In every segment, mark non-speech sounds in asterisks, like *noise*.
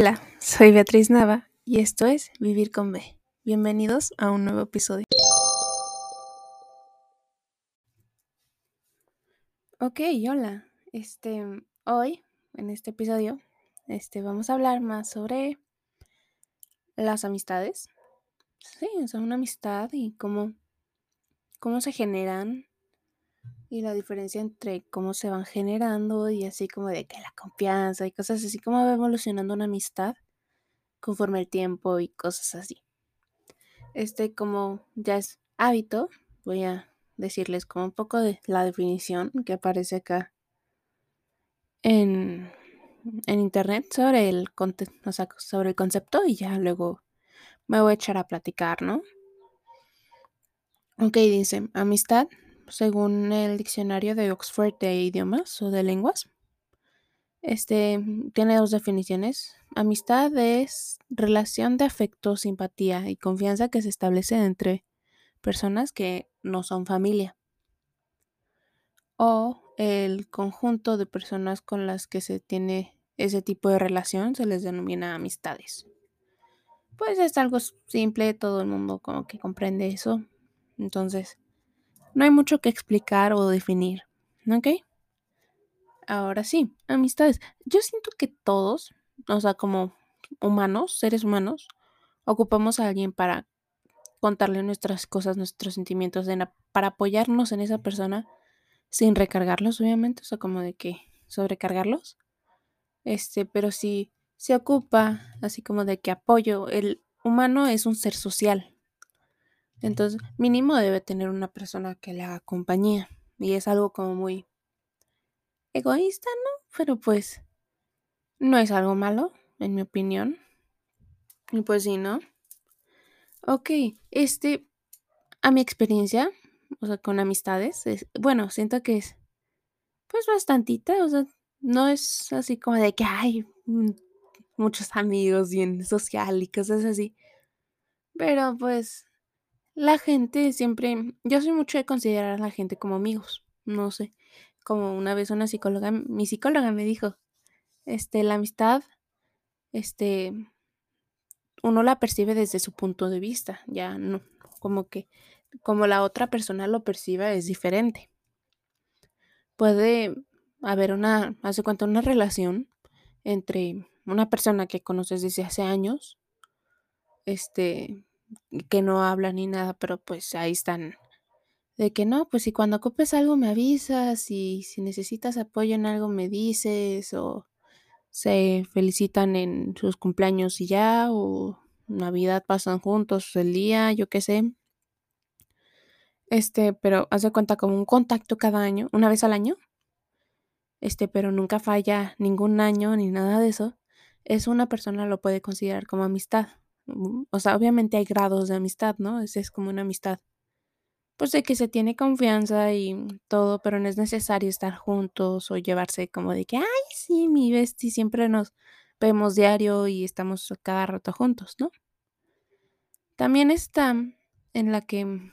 Hola, soy Beatriz Nava y esto es Vivir con B. Bienvenidos a un nuevo episodio. Ok, hola. Este, hoy, en este episodio, este, vamos a hablar más sobre las amistades. Sí, son una amistad y cómo, cómo se generan y la diferencia entre cómo se van generando y así como de que la confianza y cosas así, cómo va evolucionando una amistad conforme el tiempo y cosas así. Este, como ya es hábito, voy a decirles como un poco de la definición que aparece acá en, en internet sobre el, o sea, sobre el concepto y ya luego me voy a echar a platicar, ¿no? Ok, dice, amistad, según el diccionario de Oxford de idiomas o de lenguas, este tiene dos definiciones. Amistad es relación de afecto, simpatía y confianza que se establece entre personas que no son familia. O el conjunto de personas con las que se tiene ese tipo de relación se les denomina amistades. Pues es algo simple, todo el mundo como que comprende eso. Entonces, no hay mucho que explicar o definir. ¿Ok? Ahora sí, amistades. Yo siento que todos, o sea, como humanos, seres humanos, ocupamos a alguien para contarle nuestras cosas, nuestros sentimientos, para apoyarnos en esa persona sin recargarlos, obviamente, o sea, como de que sobrecargarlos. Este, pero si se ocupa así como de que apoyo, el humano es un ser social. Entonces, mínimo debe tener una persona que le haga compañía. Y es algo como muy egoísta, ¿no? Pero pues no es algo malo, en mi opinión. Y pues sí, ¿no? Ok, este, a mi experiencia, o sea, con amistades, bueno, siento que es, pues bastantita, o sea, no es así como de que hay muchos amigos bien social y cosas así. Pero pues la gente siempre, yo soy mucho de considerar a la gente como amigos, no sé, como una vez una psicóloga, mi psicóloga me dijo, este, la amistad, este, uno la percibe desde su punto de vista, ya no, como que como la otra persona lo perciba es diferente. Puede haber una, hace cuenta, una relación entre una persona que conoces desde hace años, este, que no habla ni nada, pero pues ahí están. De que no, pues si cuando ocupes algo me avisas y si necesitas apoyo en algo me dices o se felicitan en sus cumpleaños y ya o Navidad pasan juntos el día, yo qué sé. Este, pero haz de cuenta como un contacto cada año, una vez al año. Este, pero nunca falla ningún año ni nada de eso. Es una persona lo puede considerar como amistad. Mm, o sea, obviamente hay grados de amistad, ¿no? Esa es como una amistad. Pues de que se tiene confianza y todo, pero no es necesario estar juntos o llevarse como de que, ay, sí, mi bestie, siempre nos vemos diario y estamos cada rato juntos, ¿no? También está en la que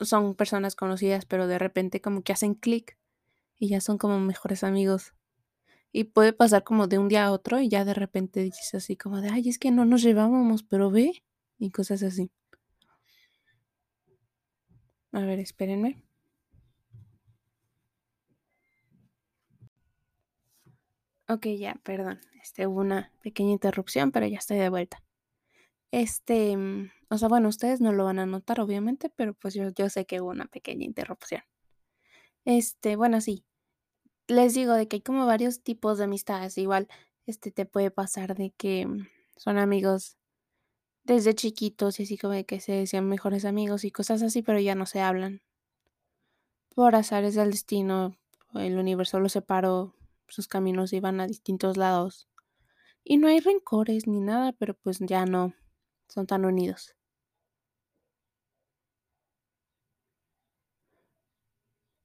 son personas conocidas, pero de repente como que hacen clic y ya son como mejores amigos. Y puede pasar como de un día a otro y ya de repente dices así como de, ay, es que no nos llevábamos, pero ve, y cosas así. A ver, espérenme. Ok, ya, perdón. Este, hubo una pequeña interrupción, pero ya estoy de vuelta. Este, mm, o sea, bueno, ustedes no lo van a notar, obviamente, pero pues yo, yo sé que hubo una pequeña interrupción. Este, bueno, sí. Les digo de que hay como varios tipos de amistades. Igual, este te puede pasar de que mm, son amigos desde chiquitos y así como de que se decían mejores amigos y cosas así, pero ya no se hablan. Por azares del destino, el universo los separó, sus caminos iban a distintos lados. Y no hay rencores ni nada, pero pues ya no son tan unidos.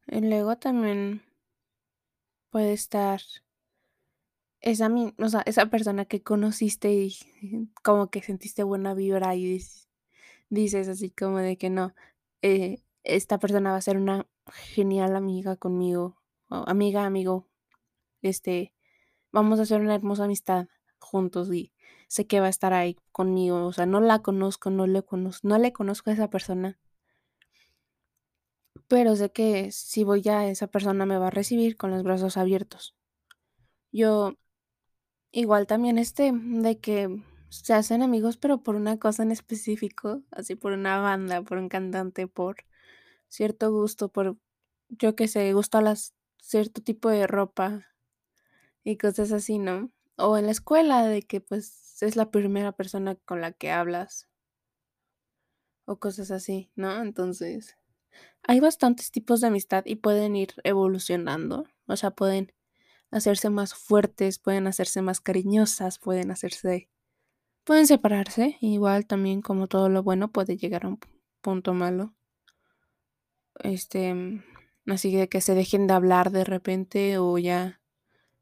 Y luego también puede estar esa, o sea, esa persona que conociste y *laughs* como que sentiste buena vibra y dices, así como de que no, eh, esta persona va a ser una genial amiga conmigo, amiga, amigo, este, vamos a hacer una hermosa amistad juntos y sé que va a estar ahí conmigo, o sea, no la conozco, no le conozco, no le conozco a esa persona. Pero sé que si voy ya, esa persona me va a recibir con los brazos abiertos. Yo igual también este, de que se hacen amigos, pero por una cosa en específico, así por una banda, por un cantante, por cierto gusto, por, yo que sé, gusto a las, cierto tipo de ropa y cosas así, ¿no? O en la escuela, de que pues es la primera persona con la que hablas o cosas así, ¿no? Entonces, hay bastantes tipos de amistad y pueden ir evolucionando, o sea, pueden hacerse más fuertes, pueden hacerse más cariñosas, pueden hacerse, pueden separarse, igual también como todo lo bueno puede llegar a un punto malo. Este, así de que se dejen de hablar de repente o ya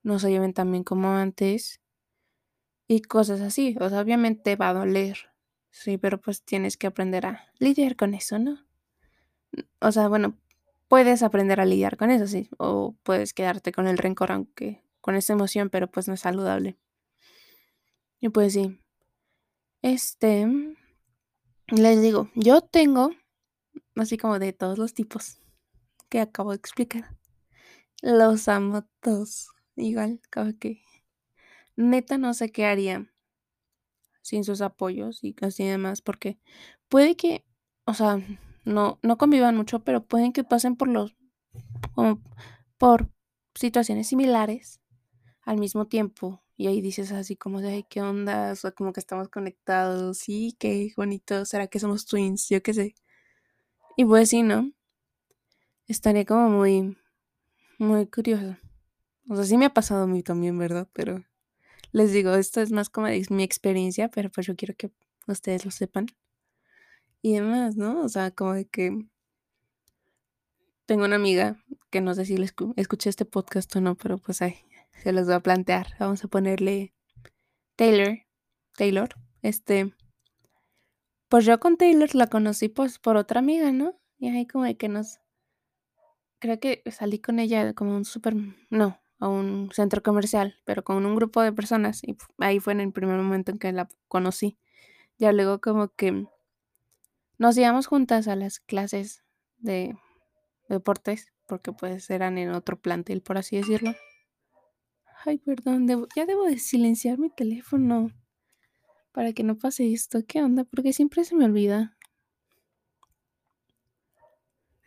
no se lleven tan bien como antes y cosas así. O sea, obviamente va a doler, sí, pero pues tienes que aprender a lidiar con eso, ¿no? O sea, bueno, puedes aprender a lidiar con eso, sí, o puedes quedarte con el rencor, aunque con esa emoción, pero pues no es saludable. Y pues sí, este, les digo, yo tengo, así como de todos los tipos que acabo de explicar, los amo todos, igual, como que neta no sé qué haría sin sus apoyos y así demás, porque puede que, o sea, no, no convivan mucho, pero pueden que pasen por los, como por situaciones similares al mismo tiempo. Y ahí dices así como de, ay, ¿qué onda? O sea, como que estamos conectados. Sí, qué bonito. ¿Será que somos twins? Yo qué sé. Y pues sí, ¿no? Estaría como muy, muy curioso. O sea, sí me ha pasado a mí también, ¿verdad? Pero les digo, esto es más como mi experiencia, pero pues yo quiero que ustedes lo sepan. Y demás, ¿no? O sea, como de que tengo una amiga que no sé si le escuché este podcast o no, pero pues ahí se los voy a plantear. Vamos a ponerle Taylor. Taylor. Este. Pues yo con Taylor la conocí pues por otra amiga, ¿no? Y ahí como de que nos. Creo que salí con ella como un súper. No, a un centro comercial, pero con un grupo de personas. Y ahí fue en el primer momento en que la conocí. Ya luego como que nos íbamos juntas a las clases de deportes, porque pues eran en otro plantel, por así decirlo. Ay, perdón, ya debo de silenciar mi teléfono para que no pase esto. ¿Qué onda? Porque siempre se me olvida.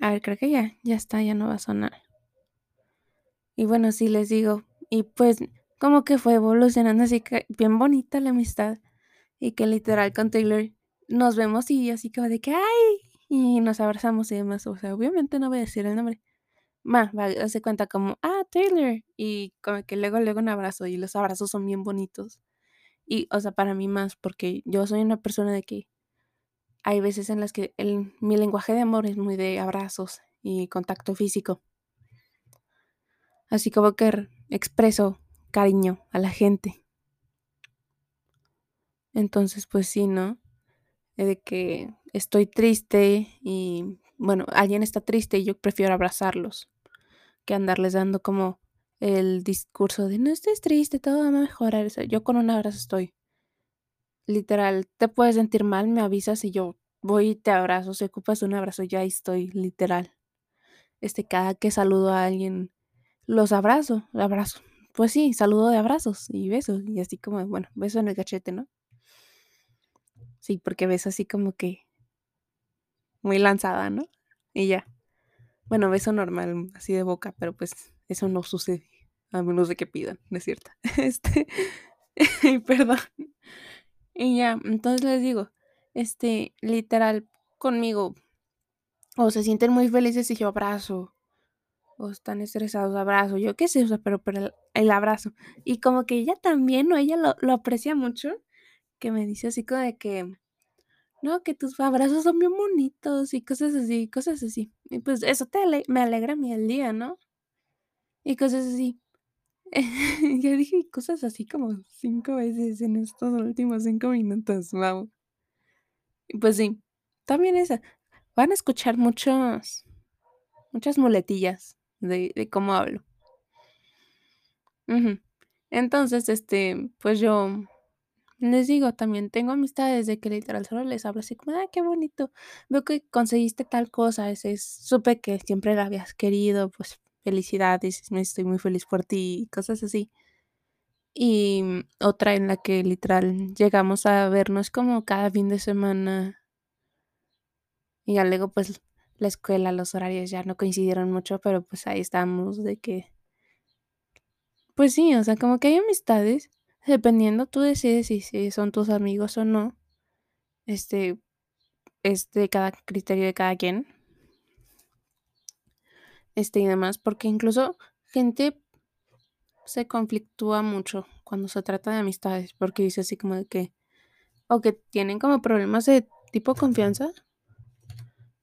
A ver, creo que ya, ya está, ya no va a sonar. Y bueno, sí les digo, y pues como que fue evolucionando así que bien bonita la amistad y que literal con Taylor nos vemos y así como de que, ay, y nos abrazamos y demás. O sea, obviamente no voy a decir el nombre. Va, va, hace cuenta como, ah, Taylor. Y como que luego, luego un abrazo. Y los abrazos son bien bonitos. Y, o sea, para mí más, porque yo soy una persona de que hay veces en las que el, mi lenguaje de amor es muy de abrazos y contacto físico. Así como que expreso cariño a la gente. Entonces, pues sí, ¿no? De que estoy triste y, bueno, alguien está triste y yo prefiero abrazarlos que andarles dando como el discurso de no estés triste, todo va a mejorar. yo con un abrazo estoy. Literal, te puedes sentir mal, me avisas y yo voy y te abrazo. Si ocupas un abrazo, ya estoy, literal. Este, cada que saludo a alguien, los abrazo, abrazo. Pues sí, saludo de abrazos y besos. Y así como, bueno, beso en el cachete, ¿no? Sí, porque ves así como que muy lanzada, ¿no? Y ya. Bueno, beso normal, así de boca, pero pues eso no sucede. A menos de que pidan, ¿no es cierto? *laughs* Este. *laughs* perdón. Y ya, entonces les digo, este, literal, conmigo, o se sienten muy felices y yo abrazo, o están estresados, abrazo, yo qué sé, o pero, pero el, abrazo. Y como que ella también, ¿no? Ella lo, lo aprecia mucho que me dice así como de que, no, que tus abrazos son bien bonitos y cosas así, cosas así. Y pues eso te me alegra mi el día, ¿no? Y cosas así. *laughs* ya dije cosas así como cinco veces en estos últimos cinco minutos, wow. Y pues sí, también esa. Van a escuchar muchos, muchas muletillas de, de cómo hablo. Entonces, este, pues yo Les digo, también tengo amistades de que literal solo les hablo así como, ah, qué bonito, veo que conseguiste tal cosa, es, supe que siempre la habías querido, pues felicidades, me estoy muy feliz por ti, cosas así. Y otra en la que literal llegamos a vernos como cada fin de semana. Y luego pues la escuela, los horarios ya no coincidieron mucho, pero pues ahí estamos de que... Pues sí, o sea, como que hay amistades, dependiendo tú decides si, si son tus amigos o no. Este es de cada criterio de cada quien. Este y demás, porque incluso gente se conflictúa mucho cuando se trata de amistades, porque dice así como de que, o que tienen como problemas de tipo confianza,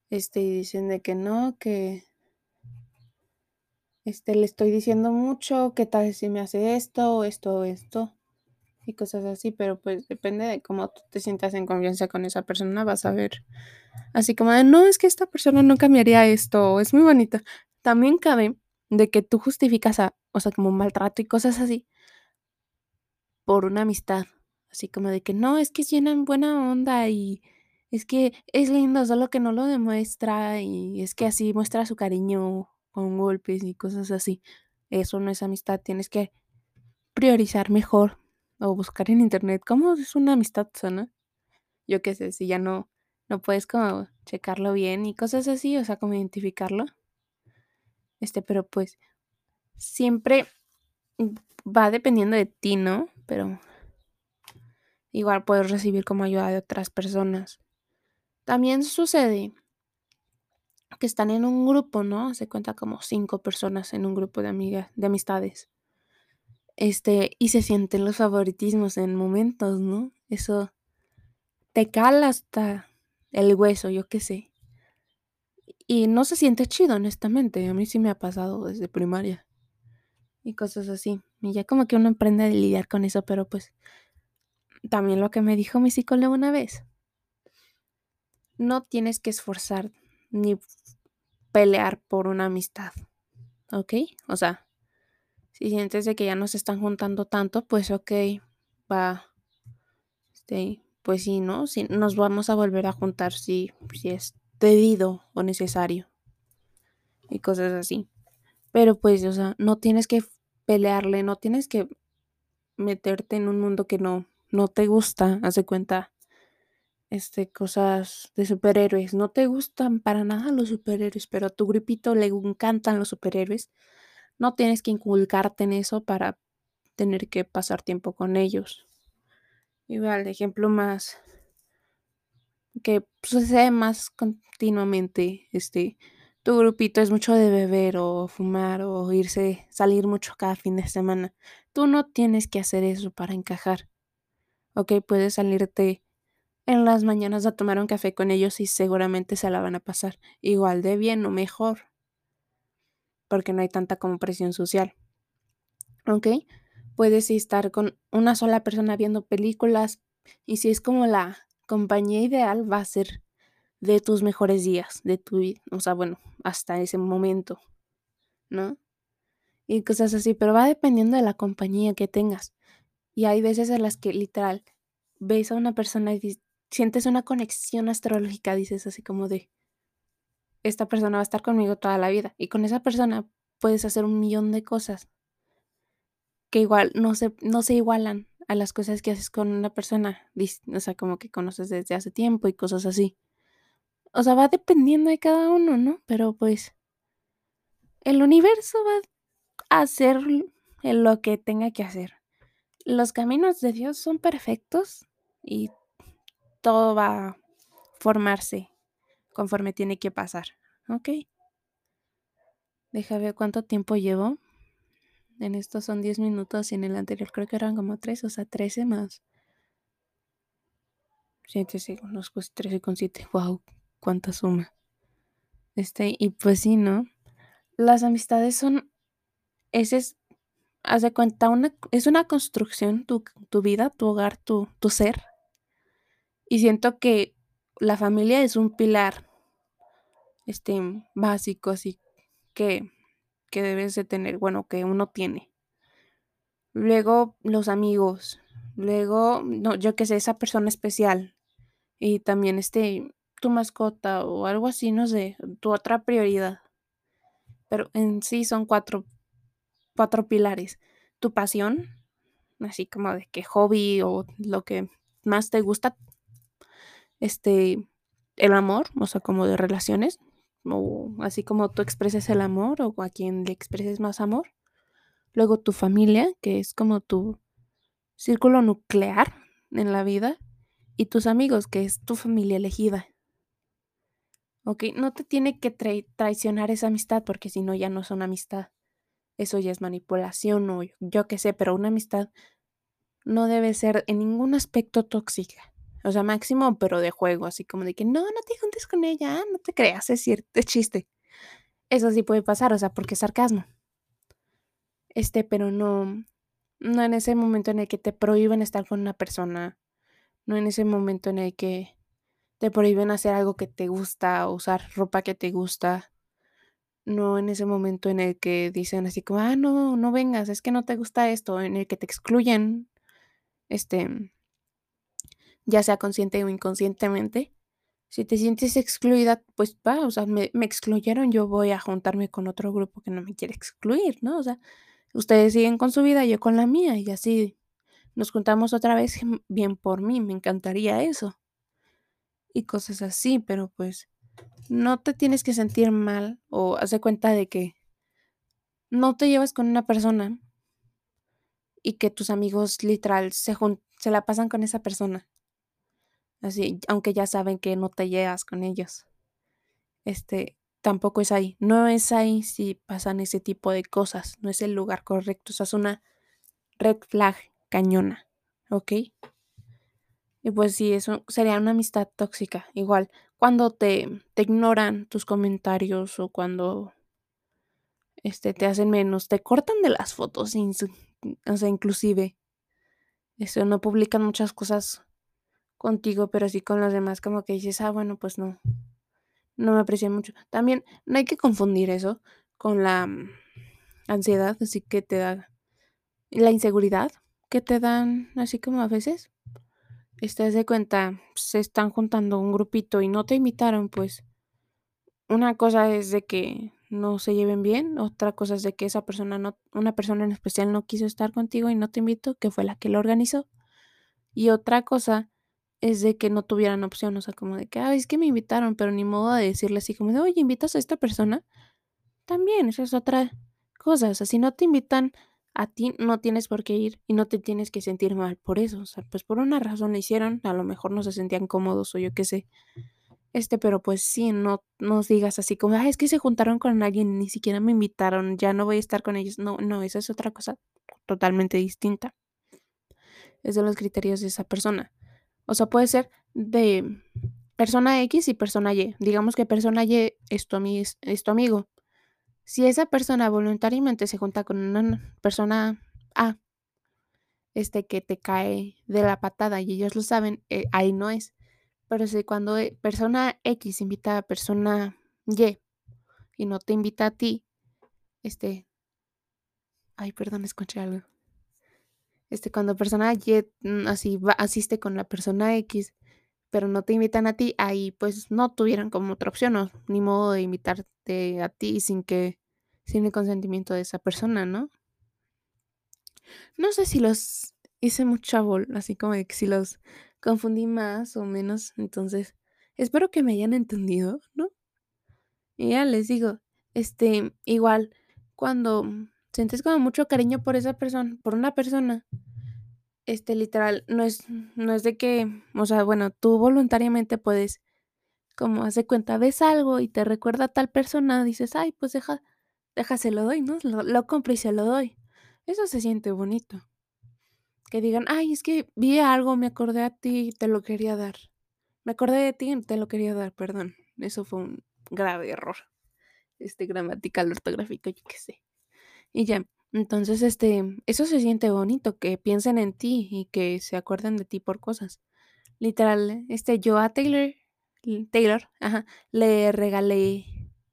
este, y dicen de que no, que, este, le estoy diciendo mucho, que tal si me hace esto, o esto, o esto, y cosas así, pero pues depende de cómo tú te sientas en confianza con esa persona, vas a ver, así como de, no, es que esta persona no cambiaría esto, es muy bonita. También cabe de que tú justificas a, o sea, como maltrato y cosas así, por una amistad. Así como de que no, es que es llena buena onda y es que es lindo, solo que no lo demuestra y es que así muestra su cariño con golpes y cosas así. Eso no es amistad, tienes que priorizar mejor o buscar en internet cómo es una amistad sana. Yo qué sé, si ya no, no puedes como checarlo bien y cosas así, o sea, como identificarlo. Este, pero pues siempre va dependiendo de ti, ¿no? Pero igual puedes recibir como ayuda de otras personas. También sucede que están en un grupo, ¿no? Se cuenta como cinco personas en un grupo de amigas, de amistades. Este, y se sienten los favoritismos en momentos, ¿no? Eso te cala hasta el hueso, yo qué sé. Y no se siente chido, honestamente. A mí sí me ha pasado desde primaria. Y cosas así. Y ya como que uno aprende a lidiar con eso, pero pues también lo que me dijo mi psicólogo una vez. No tienes que esforzar ni pelear por una amistad. ¿Ok? O sea, si sientes de que ya no se están juntando tanto, pues ok, va. Este, pues sí, ¿no? Si nos vamos a volver a juntar si, si es debido o necesario. Y cosas así. Pero pues, o sea, no tienes que pelearle, no tienes que meterte en un mundo que no, no te gusta, haz de cuenta, este, cosas de superhéroes. No te gustan para nada los superhéroes, pero a tu grupito le encantan los superhéroes. No tienes que inculcarte en eso para tener que pasar tiempo con ellos. Igual, ejemplo más que sucede más continuamente, este, tu grupito es mucho de beber o fumar o irse, salir mucho cada fin de semana. Tú no tienes que hacer eso para encajar. Ok, puedes salirte en las mañanas a tomar un café con ellos y seguramente se la van a pasar igual de bien o mejor. Porque no hay tanta como presión social. Ok, puedes estar con una sola persona viendo películas y si es como la compañía ideal va a ser de tus mejores días, de tu vida, o sea, bueno, hasta ese momento, ¿no? Y cosas así, pero va dependiendo de la compañía que tengas. Y hay veces en las que literal ves a una persona y sientes una conexión astrológica, dices así como de, esta persona va a estar conmigo toda la vida. Y con esa persona puedes hacer un millón de cosas que igual no se, no se igualan a las cosas que haces con una persona, o sea, como que conoces desde hace tiempo y cosas así. O sea, va dependiendo de cada uno, ¿no? Pero pues el universo va a hacer lo que tenga que hacer. Los caminos de Dios son perfectos y todo va a formarse conforme tiene que pasar, ¿ok? Deja ver cuánto tiempo llevo. En estos son 10 minutos y en el anterior creo que eran como 3, o sea, 13 más. 7 segundos, pues 13 con 7. Wow, cuánta suma. Este, y pues sí, ¿no? Las amistades son. Ese es. Haz de cuenta, una, es una construcción, tu, tu vida, tu hogar, tu, tu ser. Y siento que la familia es un pilar este, básico, así que que debes de tener, bueno, que uno tiene. Luego los amigos, Luego, no, yo que sé, esa persona especial. Y también este, tu mascota o algo así, no sé, tu otra prioridad. Pero en sí son cuatro, cuatro pilares. Tu pasión, así como de qué hobby o lo que más te gusta. Este, el amor, o sea, como de relaciones, o así como tú expreses el amor o a quien le expreses más amor. Luego tu familia, que es como tu círculo nuclear en la vida. Y tus amigos, que es tu familia elegida. Ok, no te tiene que traicionar esa amistad porque si no ya no son amistad. Eso ya es manipulación o yo qué sé, pero una amistad no debe ser en ningún aspecto tóxica. O sea, máximo, pero de juego, así como de que no, no te juntes con ella, no te creas, es cierto, es chiste. Eso sí puede pasar, o sea, porque es sarcasmo. Este, pero no, no en ese momento en el que te prohíben estar con una persona, no en ese momento en el que te prohíben hacer algo que te gusta, usar ropa que te gusta, no en ese momento en el que dicen así como, ah, no, no vengas, es que no te gusta esto, en el que te excluyen, este, ya sea consciente o inconscientemente. Si te sientes excluida, pues va, o sea, me, me excluyeron, yo voy a juntarme con otro grupo que no me quiere excluir, ¿no? O sea, ustedes siguen con su vida, yo con la mía, y así nos juntamos otra vez, bien por mí, me encantaría eso. Y cosas así, pero pues no te tienes que sentir mal o hace cuenta de que no te llevas con una persona y que tus amigos literal se, se la pasan con esa persona. Así, aunque ya saben que no te llevas con ellos. Este, tampoco es ahí. No es ahí si pasan ese tipo de cosas. No es el lugar correcto. O sea, es una red flag cañona. ¿Ok? Y pues sí, eso sería una amistad tóxica. Igual, cuando te, te ignoran tus comentarios o cuando este, te hacen menos, te cortan de las fotos, o sea, inclusive. Eso, no publican muchas cosas contigo, pero sí con los demás, como que dices, ah, bueno, pues no, no me aprecian mucho. También no hay que confundir eso con la mm, ansiedad, así que te da la inseguridad que te dan, así como a veces. Estás de cuenta, se están juntando un grupito y no te invitaron, pues una cosa es de que no se lleven bien, otra cosa es de que esa persona no, una persona en especial no quiso estar contigo y no te invitó, que fue la que lo organizó. Y otra cosa es de que no tuvieran opción, o sea, como de que, ay, es que me invitaron, pero ni modo de decirle así como de, oye, ¿invitas a esta persona? También, esa es otra cosa, o sea, si no te invitan a ti, no tienes por qué ir y no te tienes que sentir mal por eso, o sea, pues por una razón lo hicieron, a lo mejor no se sentían cómodos o yo qué sé. Este, pero pues sí, no nos digas así como, ay, es que se juntaron con alguien, ni siquiera me invitaron, ya no voy a estar con ellos. No, no, esa es otra cosa totalmente distinta. Es de los criterios de esa persona. O sea, puede ser de persona X y persona Y. Digamos que persona Y es tu, tu amigo. Si esa persona voluntariamente se junta con una persona A, este que te cae de la patada y ellos lo saben, eh, ahí no es. Pero si cuando eh, persona X invita a persona Y y no te invita a ti, este, ay, perdón, escuché algo este, cuando persona Y mm, así va, asiste con la persona X, pero no te invitan a ti, ahí pues no tuvieran como otra opción, ni modo de invitarte a ti sin que, sin el consentimiento de esa persona, ¿no? No sé si los hice mucha bol, así como que si los confundí más o menos, entonces espero que me hayan entendido, ¿no? Y ya les digo, este, igual, cuando sientes como mucho cariño por esa persona, por una persona, este, literal, no es, no es de que, o sea, bueno, tú voluntariamente puedes, como hace cuenta, ves algo y te recuerda a tal persona, dices, ay, pues deja, se lo doy, ¿no? Lo, lo compro y se lo doy. Eso se siente bonito. Que digan, ay, es que vi algo, me acordé a ti y te lo quería dar. Me acordé de ti y te lo quería dar, perdón. Eso fue un grave error. Este gramatical ortográfico, yo qué sé. Y ya, entonces, este, eso se siente bonito, que piensen en ti y que se acuerden de ti por cosas. Literal, este, yo a Taylor, Taylor, ajá, le regalé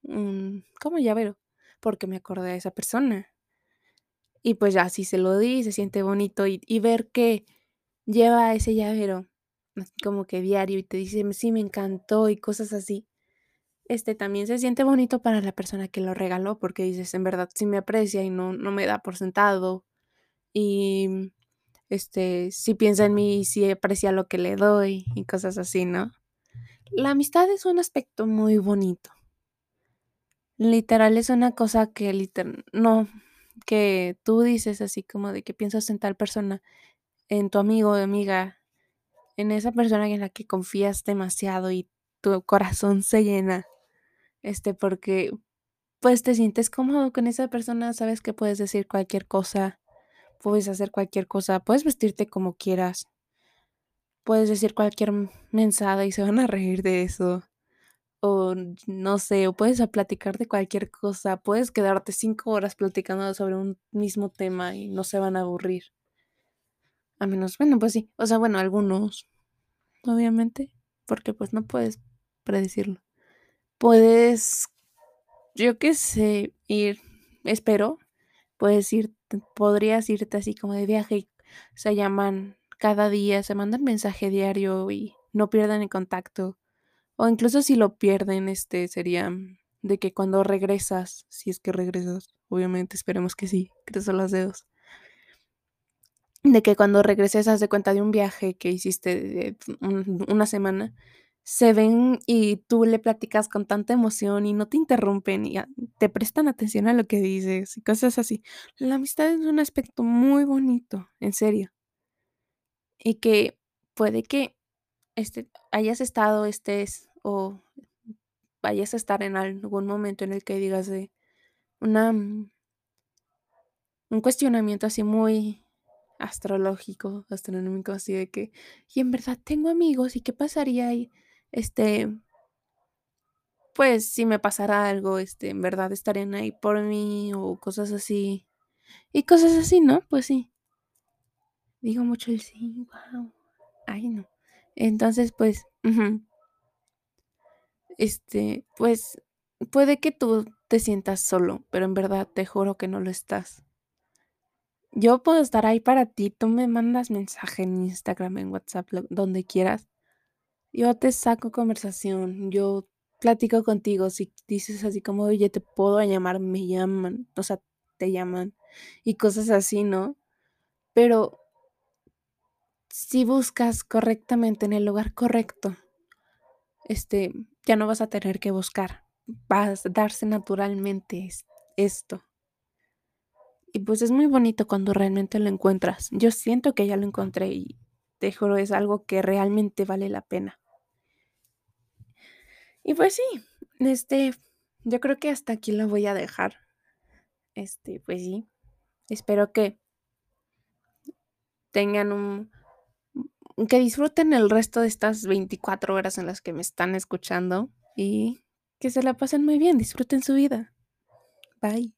un, como llavero, porque me acordé de esa persona. Y pues ya así se lo di, se siente bonito y, y ver que lleva ese llavero como que diario y te dice, sí, me encantó y cosas así, este también se siente bonito para la persona que lo regaló porque dices, en verdad sí me aprecia y no, no me da por sentado y este sí piensa en mí y sí aprecia lo que le doy y cosas así, ¿no? La amistad es un aspecto muy bonito. Literal es una cosa que literal no, que tú dices así como de que piensas en tal persona, en tu amigo o amiga, en esa persona en la que confías demasiado y tu corazón se llena, este, porque pues te sientes cómodo con esa persona, sabes que puedes decir cualquier cosa, puedes hacer cualquier cosa, puedes vestirte como quieras, puedes decir cualquier mensada y se van a reír de eso. O no sé, o puedes platicar de cualquier cosa, puedes quedarte cinco horas platicando sobre un mismo tema y no se van a aburrir. A menos, bueno, pues sí, o sea, bueno, algunos, obviamente, porque pues no puedes predecirlo. Puedes, yo qué sé, ir, espero, puedes ir, podrías irte así como de viaje se llaman cada día, se mandan mensaje diario y no pierdan el contacto. O incluso si lo pierden, este sería de que cuando regresas, si es que regresas, obviamente esperemos que sí, *laughs* cruzo los dedos. De que cuando regreses haz de cuenta de un viaje que hiciste una semana, se ven y tú le platicas con tanta emoción y no te interrumpen y te prestan atención a lo que dices y cosas así. La amistad es un aspecto muy bonito, en serio. Y que puede que este, hayas estado, estés o vayas a estar en algún momento en el que digas de una, mm, un cuestionamiento así muy astrológico, astronómico, así de que, y en verdad tengo amigos, ¿y qué pasaría ahí? Este, pues si me pasara algo, este, en verdad estarían ahí por mí o cosas así. Y cosas así, ¿no? Pues sí. Digo mucho el sí, wow. Ay, no. Entonces, pues, *laughs* este, pues puede que tú te sientas solo, pero en verdad te juro que no lo estás. Yo puedo estar ahí para ti, tú me mandas mensaje en Instagram, en WhatsApp, donde quieras. Yo te saco conversación, yo platico contigo. Si dices así como, oye, te puedo llamar, me llaman, o sea, te llaman y cosas así, ¿no? Pero si buscas correctamente en el lugar correcto, este, ya no vas a tener que buscar, vas a darse naturalmente es- esto. Y pues es muy bonito cuando realmente lo encuentras. Yo siento que ya lo encontré y te juro, es algo que realmente vale la pena. Y pues sí, este, yo creo que hasta aquí lo voy a dejar. Este, pues sí, espero que tengan un, que disfruten el resto de estas 24 horas en las que me están escuchando y que se la pasen muy bien, disfruten su vida. Bye.